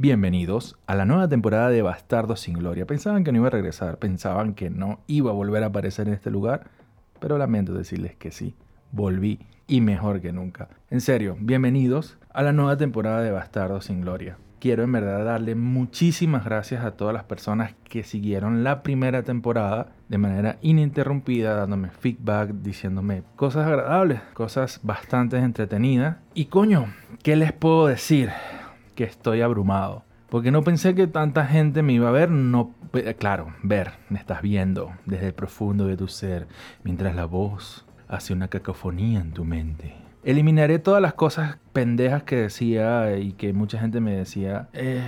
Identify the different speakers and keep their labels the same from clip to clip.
Speaker 1: Bienvenidos a la nueva temporada de Bastardos sin Gloria. Pensaban que no iba a regresar, pensaban que no iba a volver a aparecer en este lugar, pero lamento decirles que sí, volví y mejor que nunca. En serio, bienvenidos a la nueva temporada de Bastardos sin Gloria. Quiero en verdad darle muchísimas gracias a todas las personas que siguieron la primera temporada de manera ininterrumpida, dándome feedback, diciéndome cosas agradables, cosas bastante entretenidas. Y coño, ¿qué les puedo decir? Que estoy abrumado. Porque no pensé que tanta gente me iba a ver, no, claro, ver, me estás viendo desde el profundo de tu ser, mientras la voz hace una cacofonía en tu mente. Eliminaré todas las cosas pendejas que decía y que mucha gente me decía, eh,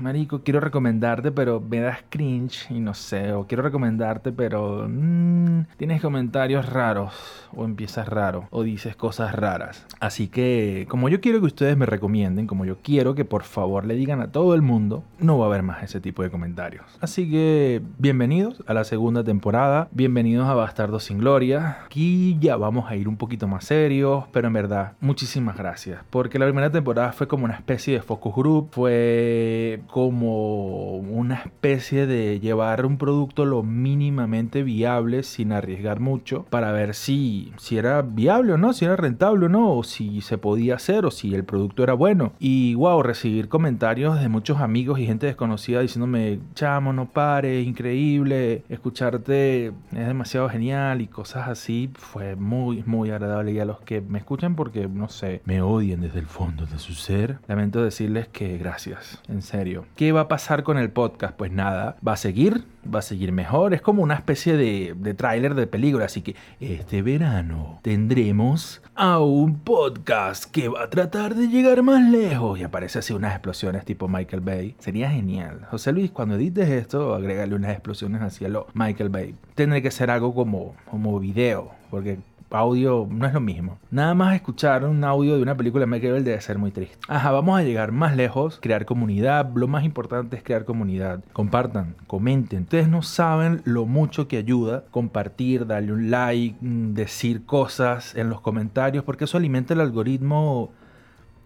Speaker 1: Marico, quiero recomendarte, pero me das cringe y no sé, o quiero recomendarte, pero mmm, tienes comentarios raros, o empiezas raro, o dices cosas raras. Así que, como yo quiero que ustedes me recomienden, como yo quiero que por favor le digan a todo el mundo, no va a haber más ese tipo de comentarios. Así que, bienvenidos a la segunda temporada, bienvenidos a Bastardos sin Gloria. Aquí ya vamos a ir un poquito más serios, pero en verdad, muchísimas gracias porque la primera temporada fue como una especie de focus group, fue como una especie de llevar un producto lo mínimamente viable sin arriesgar mucho para ver si, si era viable o no, si era rentable o no, o si se podía hacer o si el producto era bueno. Y wow, recibir comentarios de muchos amigos y gente desconocida diciéndome, chamo, no pare, increíble, escucharte es demasiado genial y cosas así, fue muy, muy agradable. Y a los que me escuchan porque, no sé, me odian desde el fondo de su ser, lamento decirles que gracias, en serio. ¿Qué va a pasar con el podcast? Pues nada, va a seguir, va a seguir mejor, es como una especie de, de tráiler de película, así que este verano tendremos a un podcast que va a tratar de llegar más lejos y aparece así unas explosiones tipo Michael Bay. Sería genial. José Luis, cuando edites esto, agrégale unas explosiones hacia lo Michael Bay. Tendré que ser algo como, como video, porque audio no es lo mismo. Nada más escuchar un audio de una película de Michael debe ser muy triste. Ajá, vamos a llegar más lejos, crear comunidad. Lo más importante es crear comunidad. Compartan, comenten. Ustedes no saben lo mucho que ayuda compartir, darle un like, mm, decir cosas en los comentarios, porque eso alimenta el algoritmo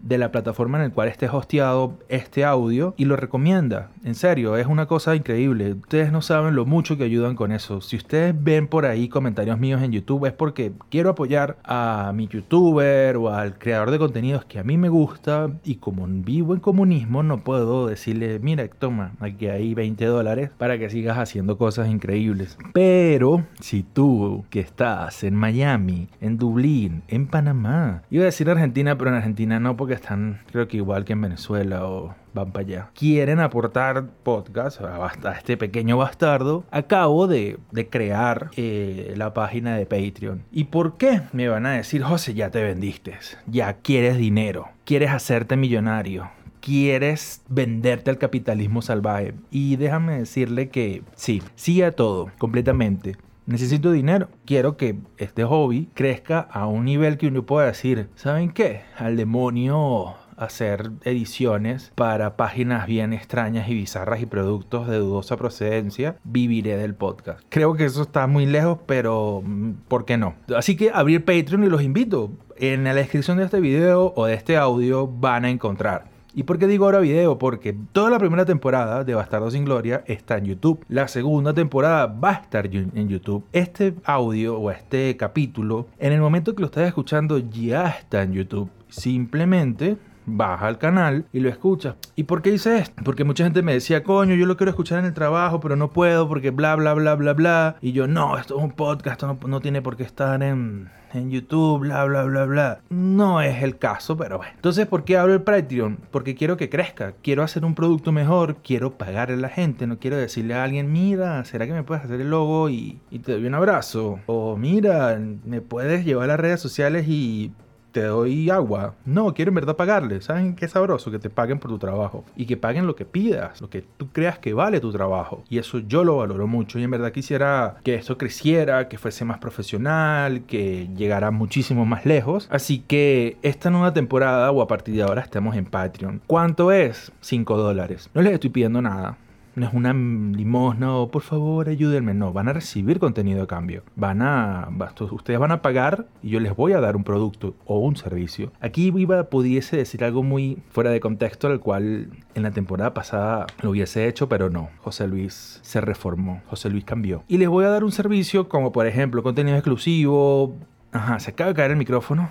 Speaker 1: de la plataforma en el cual esté hosteado este audio y lo recomienda. En serio, es una cosa increíble. Ustedes no saben lo mucho que ayudan con eso. Si ustedes ven por ahí comentarios míos en YouTube es porque quiero apoyar a mi youtuber o al creador de contenidos que a mí me gusta y como vivo en comunismo no puedo decirle, mira, toma, aquí hay 20 dólares para que sigas haciendo cosas increíbles. Pero si tú que estás en Miami, en Dublín, en Panamá, iba a decir Argentina, pero en Argentina no porque están, creo que igual que en Venezuela o van para allá. Quieren aportar podcast a este pequeño bastardo. Acabo de, de crear eh, la página de Patreon. ¿Y por qué? Me van a decir, José, ya te vendiste. Ya quieres dinero. Quieres hacerte millonario quieres venderte al capitalismo salvaje. Y déjame decirle que sí, sí a todo, completamente. Necesito dinero. Quiero que este hobby crezca a un nivel que uno pueda decir, ¿saben qué? Al demonio hacer ediciones para páginas bien extrañas y bizarras y productos de dudosa procedencia, viviré del podcast. Creo que eso está muy lejos, pero mm, ¿por qué no? Así que abrir Patreon y los invito. En la descripción de este video o de este audio van a encontrar ¿Y por qué digo ahora video? Porque toda la primera temporada de Bastardo sin Gloria está en YouTube. La segunda temporada va a estar en YouTube. Este audio o este capítulo, en el momento que lo estás escuchando, ya está en YouTube. Simplemente baja al canal y lo escucha. ¿Y por qué hice esto? Porque mucha gente me decía, coño, yo lo quiero escuchar en el trabajo, pero no puedo porque bla, bla, bla, bla, bla. Y yo, no, esto es un podcast, esto no, tiene por qué estar en, en YouTube, bla, bla, bla, bla. No es el caso, pero bueno. Entonces, ¿por qué abro el Patreon? Porque quiero que crezca, quiero hacer un producto mejor, quiero pagarle a la gente, no quiero decirle a alguien, mira, ¿será que me puedes hacer el logo y, y te doy un abrazo? O mira, me puedes llevar a las redes sociales y te doy agua. No, quiero en verdad pagarle. ¿Saben qué sabroso? Que te paguen por tu trabajo. Y que paguen lo que pidas, lo que tú creas que vale tu trabajo. Y eso yo lo valoro mucho. Y en verdad quisiera que esto creciera, que fuese más profesional, que llegara muchísimo más lejos. Así que esta nueva temporada o a partir de ahora estamos en Patreon. ¿Cuánto es? 5 dólares. No les estoy pidiendo nada No es una limosna o por favor ayúdenme. No, van a recibir contenido a cambio. Van a, ustedes van a pagar y yo les voy a dar un producto o un servicio. Aquí iba, pudiese decir algo muy fuera de contexto, al cual en la temporada pasada lo hubiese hecho, pero no. José Luis se reformó, José Luis cambió. Y les voy a dar un servicio como por ejemplo contenido exclusivo. Ajá, se acaba de caer el micrófono.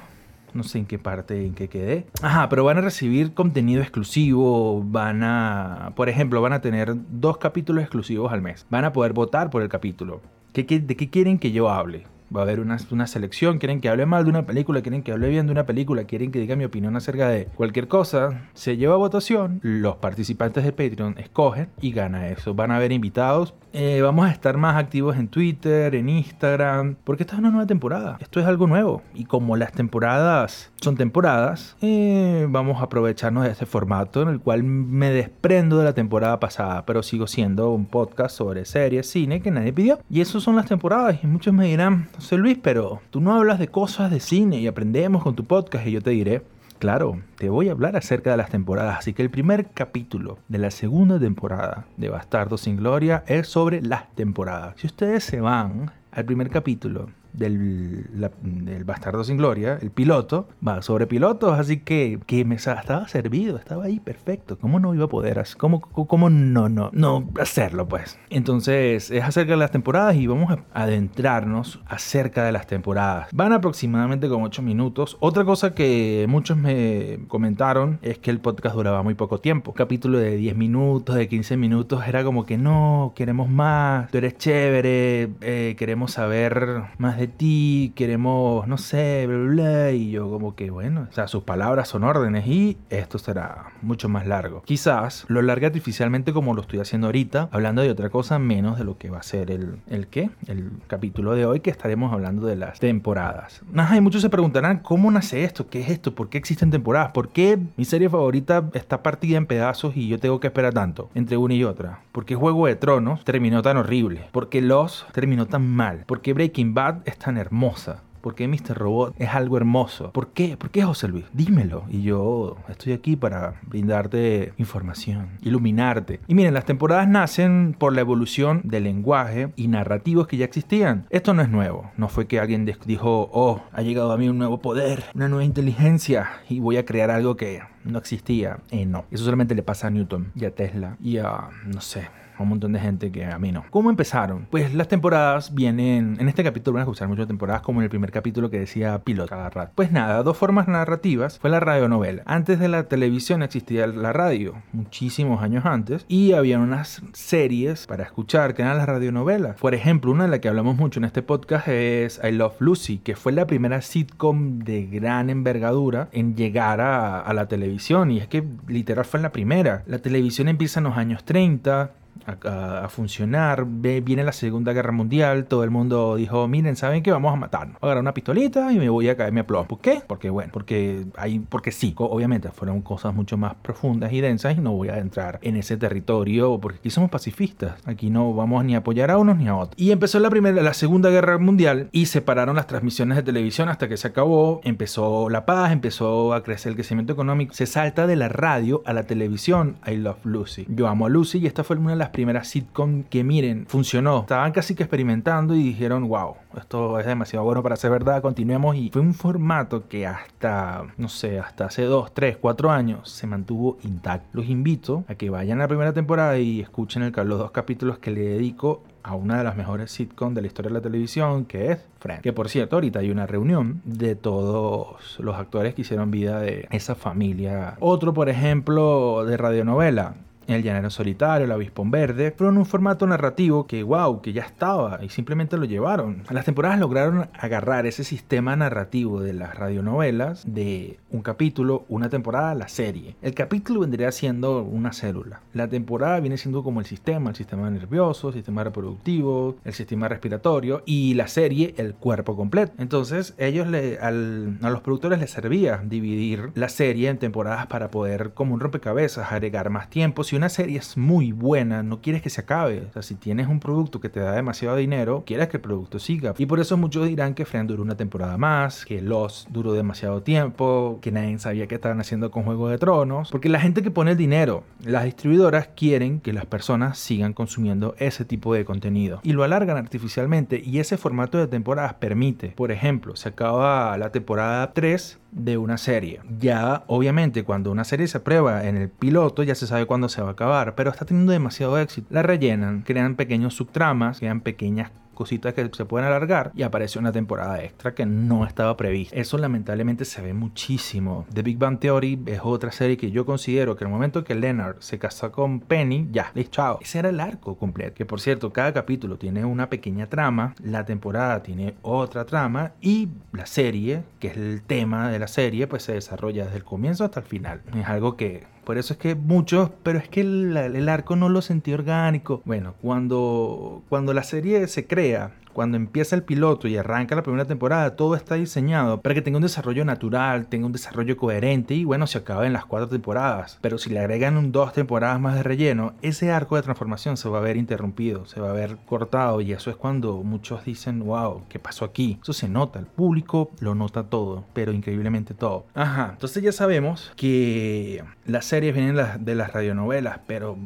Speaker 1: No sé en qué parte, en qué quedé. Ajá, pero van a recibir contenido exclusivo. Van a, por ejemplo, van a tener dos capítulos exclusivos al mes. Van a poder votar por el capítulo. ¿De qué quieren que yo hable? Va a haber una, una, selección, quieren que hable mal de una película, quieren que hable bien de una película, quieren que diga mi opinión acerca de cualquier cosa. Se lleva a votación, los participantes de Patreon escogen y gana eso. Van a haber invitados. Eh, vamos a estar más activos en Twitter, en Instagram, porque esta es una nueva temporada. Esto es algo nuevo. Y como las temporadas son temporadas, eh, vamos a aprovecharnos de este formato en el cual me desprendo de la temporada pasada, pero sigo siendo un podcast sobre series, cine que nadie pidió. Y eso son las temporadas. Y muchos me dirán, José Luis, pero tú no hablas de cosas de cine y aprendemos con tu podcast y yo te diré, claro, te voy a hablar acerca de las temporadas. Así que el primer capítulo de la segunda temporada de Bastardo sin Gloria es sobre las temporadas. Si ustedes se van al primer capítulo del, Bastardo sin Gloria, el piloto, va sobre pilotos, así que, que me estaba servido, estaba ahí perfecto. ¿Cómo no iba a poder ¿Cómo, cómo no, no, no hacerlo, pues? Entonces, es acerca de las temporadas y vamos a adentrarnos acerca de las temporadas. Van aproximadamente como 8 minutos. Otra cosa que muchos me comentaron es que el podcast duraba muy poco tiempo. capítulo de 10 minutos, de 15 minutos, era como que no, queremos más, tú eres chévere, eh, queremos saber más de ti, queremos, no sé, bla, bla, bla. Y yo como que, bueno, o sea, sus palabras son órdenes y esto será mucho más largo. Quizás lo largue artificialmente como lo estoy haciendo ahorita, hablando de otra cosa menos de lo que va a ser el, el qué, el capítulo de hoy que estaremos hablando de las temporadas. Ajá, y muchos se preguntarán, ¿cómo nace esto? ¿Qué es esto? ¿Por qué existen temporadas? ¿Por qué mi serie favorita está partida en pedazos y yo tengo que esperar tanto entre una y otra? ¿Por qué Juego de Tronos terminó tan horrible? ¿Por qué Los terminó tan mal? ¿Por qué Breaking Bad es tan hermosa? ¿Por qué Mr. Robot es algo hermoso? ¿Por qué? ¿Por qué José Luis? Dímelo. Y yo estoy aquí para brindarte información, iluminarte. Y miren, las temporadas nacen por la evolución del lenguaje y narrativos que ya existían. Esto no es nuevo. No fue que alguien dijo, oh, ha llegado a mí un nuevo poder, una nueva inteligencia y voy a crear algo que no existía. Eh, no. Eso solamente le pasa a Newton y a Tesla y a, no sé, un montón de gente que a mí no. ¿Cómo empezaron? Pues las temporadas vienen, en este capítulo van a escuchar muchas temporadas como en el primer capítulo que decía piloto cada rato. Pues nada, dos formas narrativas fue la radionovela. Antes de la televisión existía la radio, muchísimos años antes, y había unas series para escuchar que eran las radionovelas. Por ejemplo, una de la que hablamos mucho en este podcast es I Love Lucy, que fue la primera sitcom de gran envergadura en llegar a, a la televisión, y es que literal fue la primera. La televisión empieza en los años 30, a, funcionar. viene la Segunda Guerra Mundial, todo el mundo dijo, miren, ¿saben qué? Vamos a matarnos. Voy a agarrar una pistolita y me voy a caerme a plomo. ¿Por qué? Porque bueno, porque hay, porque sí, obviamente fueron cosas mucho más profundas y densas y no voy a entrar en ese territorio porque aquí somos pacifistas. Aquí no vamos ni a apoyar a unos ni a otros. Y empezó la primera, la Segunda Guerra Mundial y separaron las transmisiones de televisión hasta que se acabó. Empezó la paz, empezó a crecer el crecimiento económico. Se salta de la radio a la televisión. I Love Lucy. Yo amo a Lucy y esta fue una las primera sitcom que miren, funcionó. Estaban casi que experimentando y dijeron, wow, esto es demasiado bueno para ser verdad, continuemos. Y fue un formato que hasta, no sé, hasta hace 2, 3, 4 años se mantuvo intacto. Los invito a que vayan a la primera temporada y escuchen el, los dos capítulos que le dedico a una de las mejores sitcoms de la historia de la televisión, que es Friends. Que por cierto, ahorita hay una reunión de todos los actores que hicieron vida de esa familia. Otro, por ejemplo, de radionovela, el Llanero Solitario, El Avispón Verde, fueron un formato narrativo que, wow, que ya estaba y simplemente lo llevaron. Las temporadas lograron agarrar ese sistema narrativo de las radionovelas de un capítulo, una temporada, la serie. El capítulo vendría siendo una célula. La temporada viene siendo como el sistema, el sistema nervioso, el sistema reproductivo, el sistema respiratorio y la serie el cuerpo completo. Entonces, ellos le, a los productores les servía dividir la serie en temporadas para poder, como un rompecabezas, agregar más tiempo si una serie es muy buena, no quieres que se acabe. O sea, si tienes un producto que te da demasiado dinero, quieres que el producto siga. Y por eso muchos dirán que Friends duró una temporada más, que Lost duró demasiado tiempo, que nadie sabía qué estaban haciendo con Juego de Tronos. Porque la gente que pone el dinero, las distribuidoras quieren que las personas sigan consumiendo ese tipo de contenido. Y lo alargan artificialmente. Y ese formato de temporadas permite, por ejemplo, se acaba la temporada 3 de una serie. Ya, obviamente, cuando una serie se prueba en el piloto, ya se sabe cuándo se va a acabar, pero está teniendo demasiado éxito. La rellenan, crean pequeños subtramas, crean pequeñas cositas que se pueden alargar y aparece una temporada extra que no estaba prevista. Eso lamentablemente se ve muchísimo. The Big Bang Theory es otra serie que yo considero que el momento que Leonard se casó con Penny, ya, listo, chao. Ese era el arco completo. Que por cierto, cada capítulo tiene una pequeña trama, la temporada tiene otra trama y la serie, que es el tema de la serie, pues se desarrolla desde el comienzo hasta el final. Es algo que por eso es que muchos, pero es que el, arco no lo sentí orgánico. Bueno, cuando, cuando la serie se crea, cuando empieza el piloto y arranca la primera temporada, todo está diseñado para que tenga un desarrollo natural, tenga un desarrollo coherente y bueno, se acabe en las cuatro temporadas. Pero si le agregan un, dos temporadas más de relleno, ese arco de transformación se va a ver interrumpido, se va a ver cortado y eso es cuando muchos dicen, wow, ¿qué pasó aquí? Eso se nota, el público lo nota todo, pero increíblemente todo. Ajá, entonces ya sabemos que las series vienen de las radionovelas, pero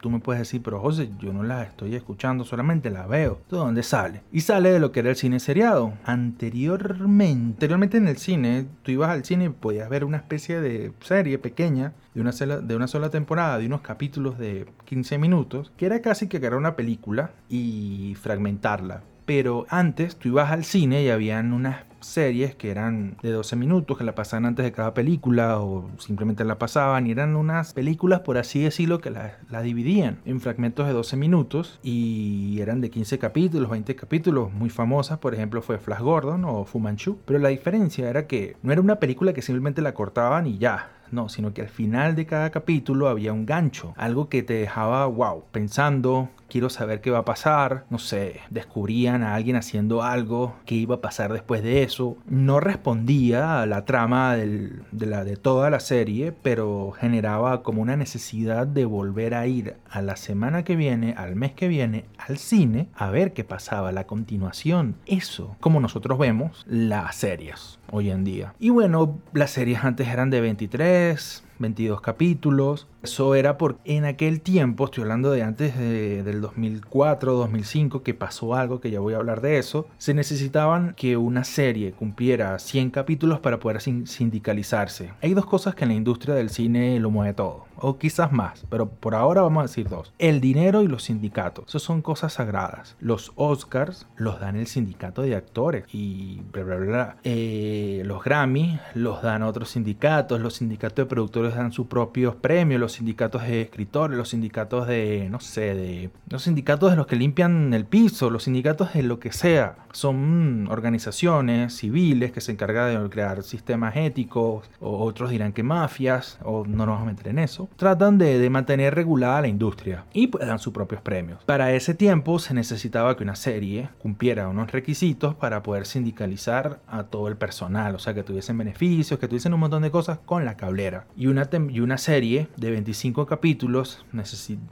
Speaker 1: tú me puedes decir, pero José, yo no las estoy escuchando, solamente las veo. Todo dónde sale. Y sale de lo que era el cine seriado. Anteriormente, anteriormente en el cine, tú ibas al cine y podías ver una especie de serie pequeña de una, sola, de una sola temporada, de unos capítulos de 15 minutos, que era casi que agarrar una película y fragmentarla. Pero antes tú ibas al cine y habían unas series que eran de 12 minutos, que la pasaban antes de cada película o simplemente la pasaban y eran unas películas, por así decirlo, que la, la dividían en fragmentos de 12 minutos y eran de 15 capítulos, 20 capítulos, muy famosas, por ejemplo fue Flash Gordon o Fu Manchu, pero la diferencia era que no era una película que simplemente la cortaban y ya, no, sino que al final de cada capítulo había un gancho, algo que te dejaba, wow, pensando, quiero saber qué va a pasar, no sé, descubrían a alguien haciendo algo, qué iba a pasar después de eso. No respondía a la trama de, la, de toda la serie, pero generaba como una necesidad de volver a ir a la semana que viene, al mes que viene, al cine, a ver qué pasaba, la continuación. Eso, como nosotros vemos las series hoy en día. Y bueno, las series antes eran de 23, 22 capítulos. Eso era porque en aquel tiempo, estoy hablando de antes del 2004, 2005, que pasó algo, que ya voy a hablar de eso, se necesitaban que una serie cumpliera 100 capítulos para poder sindicalizarse. Hay dos cosas que en la industria del cine lo mueve todo, o quizás más, pero por ahora vamos a decir dos. El dinero y los sindicatos. Eso son cosas sagradas. Los Oscars los dan el sindicato de actores y bla, bla, bla. Eh, los Grammy los dan otros sindicatos, los sindicatos de productores dan sus propios premios, los sindicatos de escritores, los sindicatos de, no sé, de los sindicatos de los que limpian el piso, los sindicatos de lo que sea. Son organizaciones civiles que se encargan de crear sistemas éticos, o otros dirán que mafias, o no nos vamos a meter en eso. Tratan de, de mantener regulada la industria y pues dan sus propios premios. Para ese tiempo se necesitaba que una serie cumpliera unos requisitos para poder sindicalizar a todo el personal, o sea, que tuviesen beneficios, que tuviesen un montón de cosas con la cablera. Y una, y una serie de 25 capítulos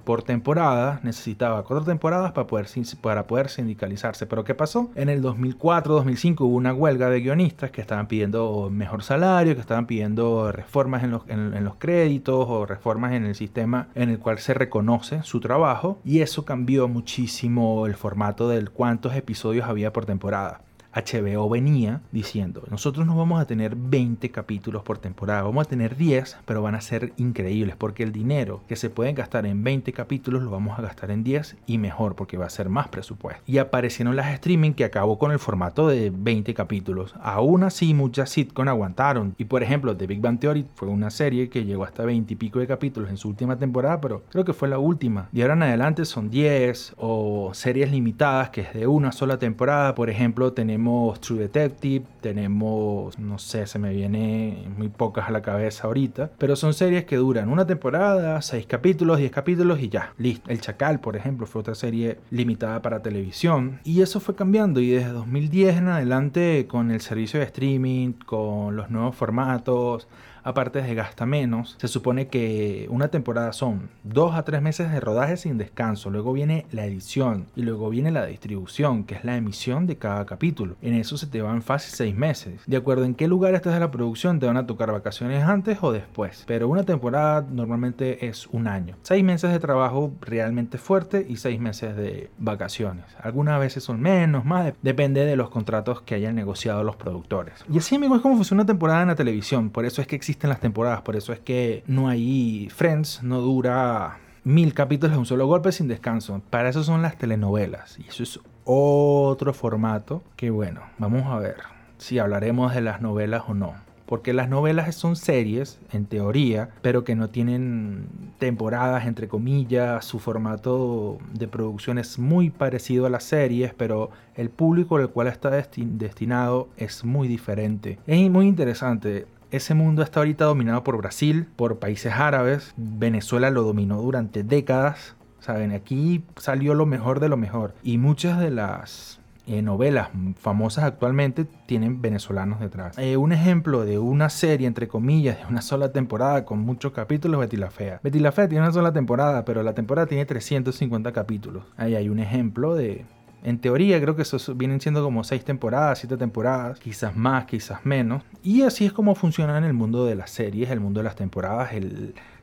Speaker 1: por temporada necesitaba cuatro temporadas para poder, para poder sindicalizarse. Pero ¿qué pasó? En el 2004-2005 hubo una huelga de guionistas que estaban pidiendo mejor salario, que estaban pidiendo reformas en los, en los créditos o reformas en el sistema en el cual se reconoce su trabajo. Y eso cambió muchísimo el formato del cuántos episodios había por temporada. HBO venía diciendo, nosotros no vamos a tener 20 capítulos por temporada, vamos a tener 10, pero van a ser increíbles porque el dinero que se pueden gastar en 20 capítulos lo vamos a gastar en 10 y mejor porque va a ser más presupuesto. Y aparecieron las streaming que acabó con el formato de 20 capítulos. Aún así muchas sitcom aguantaron. Y por ejemplo, The Big Bang Theory fue una serie que llegó hasta 20 y pico de capítulos en su última temporada, pero creo que fue la última. Y ahora en adelante son 10 o series limitadas que es de una sola temporada. Por ejemplo, tenemos tenemos True Detective, tenemos, no sé, se me viene muy pocas a la cabeza ahorita, pero son series que duran una temporada, seis capítulos, diez capítulos y ya, listo. El Chacal, por ejemplo, fue otra serie limitada para televisión y eso fue cambiando y desde 2010 en adelante con el servicio de streaming, con los nuevos formatos, aparte desgasta menos. Se supone que una temporada son dos a tres meses de rodaje sin descanso, luego viene la edición y luego viene la distribución, que es la emisión de cada capítulo. En eso se te van fácil seis meses. De acuerdo en qué lugar estés de la producción, te van a tocar vacaciones antes o después, pero una temporada normalmente es un año. Seis meses de trabajo realmente fuerte y seis meses de vacaciones. Algunas veces son menos, más, depende de los contratos que hayan negociado los productores. Y así, amigos, es como funciona una temporada en la televisión. Por eso es que existen las temporadas, por eso es que no hay Friends, no dura mil capítulos de un solo golpe sin descanso. Para eso son las telenovelas. Y eso es otro formato que, bueno, vamos a ver si hablaremos de las novelas o no porque las novelas son series, en teoría, pero que no tienen temporadas, entre comillas, su formato de producción es muy parecido a las series, pero el público al cual está destinado es muy diferente. Es muy interesante. Ese mundo está ahorita dominado por Brasil, por países árabes. Venezuela lo dominó durante décadas. Saben, aquí salió lo mejor de lo mejor. Y muchas de las eh, novelas famosas actualmente tienen venezolanos detrás. Eh, un ejemplo de una serie, entre comillas, de una sola temporada con muchos capítulos, Betty la Fea. Betty la Fea tiene una sola temporada, pero la temporada tiene 350 capítulos. Ahí hay un ejemplo de... En teoría creo que eso vienen siendo como 6 temporadas, 7 temporadas, quizás más, quizás menos. Y así es como funciona en el mundo de las series, el mundo de las temporadas,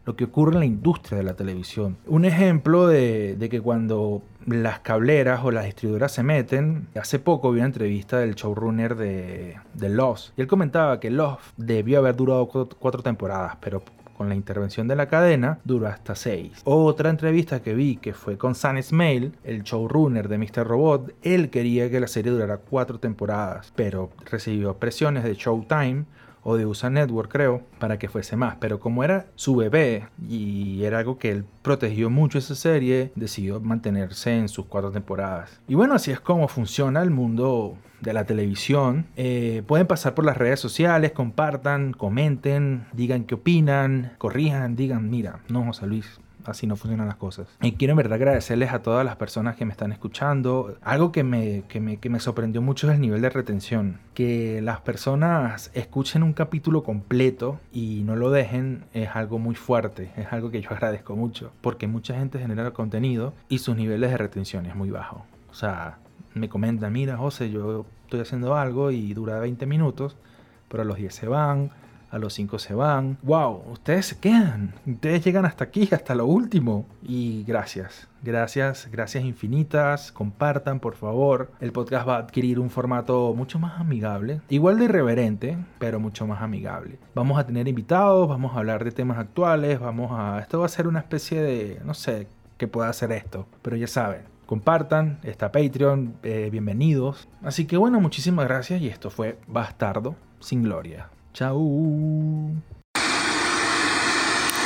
Speaker 1: lo que ocurre en la industria de la televisión. Un ejemplo de, que cuando las cableras o las distribuidoras se meten, hace poco vi una entrevista del showrunner de, de Lost y él comentaba que Lost debió haber durado cuatro temporadas, pero con la intervención de la cadena duró hasta seis. Otra entrevista que vi que fue con Sam Smale, el showrunner de Mr. Robot, él quería que la serie durara cuatro temporadas, pero recibió presiones de Showtime o de USA Network, creo, para que fuese más. Pero como era su bebé y era algo que él protegió mucho esa serie, decidió mantenerse en sus cuatro temporadas. Y bueno, así es como funciona el mundo de la televisión. Eh, pueden pasar por las redes sociales, compartan, comenten, digan qué opinan, corrijan, digan, mira, no, José Luis, así no funcionan las cosas. Y quiero en verdad agradecerles a todas las personas que me están escuchando. Algo que me, que me, que me sorprendió mucho es el nivel de retención. Que las personas escuchen un capítulo completo y no lo dejen es algo muy fuerte. Es algo que yo agradezco mucho. Porque mucha gente genera contenido y sus niveles de retención es muy bajo. O sea, me comentan, mira José, yo estoy haciendo algo y dura 20 minutos, pero los 10 se van a los 5 se van. ¡Wow! Ustedes se quedan. Ustedes llegan hasta aquí, hasta lo último. Y gracias. Gracias, gracias infinitas. Compartan, por favor. El podcast va a adquirir un formato mucho más amigable. Igual de irreverente, pero mucho más amigable. Vamos a tener invitados, vamos a hablar de temas actuales, vamos a... Esto va a ser una especie de... No sé qué pueda hacer esto. Pero ya saben, compartan, está Patreon, eh, bienvenidos. Así que bueno, muchísimas gracias y esto fue Bastardo sin Gloria. Ciao.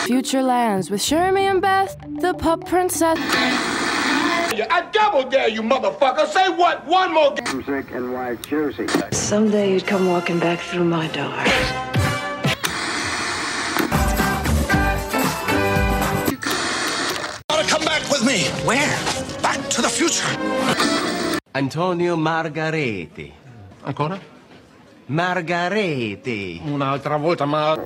Speaker 2: Future lands with Shermie and Beth, the pup princess.
Speaker 3: I double dare you, motherfucker. Say what? One more.
Speaker 4: Music and white jersey.
Speaker 5: Someday you'd come walking back through my door.
Speaker 3: Gotta come back with me. Where? Back to the future.
Speaker 6: Antonio Margareti.
Speaker 3: Ancora?
Speaker 6: Margareti.
Speaker 3: Un'altra volta, ma...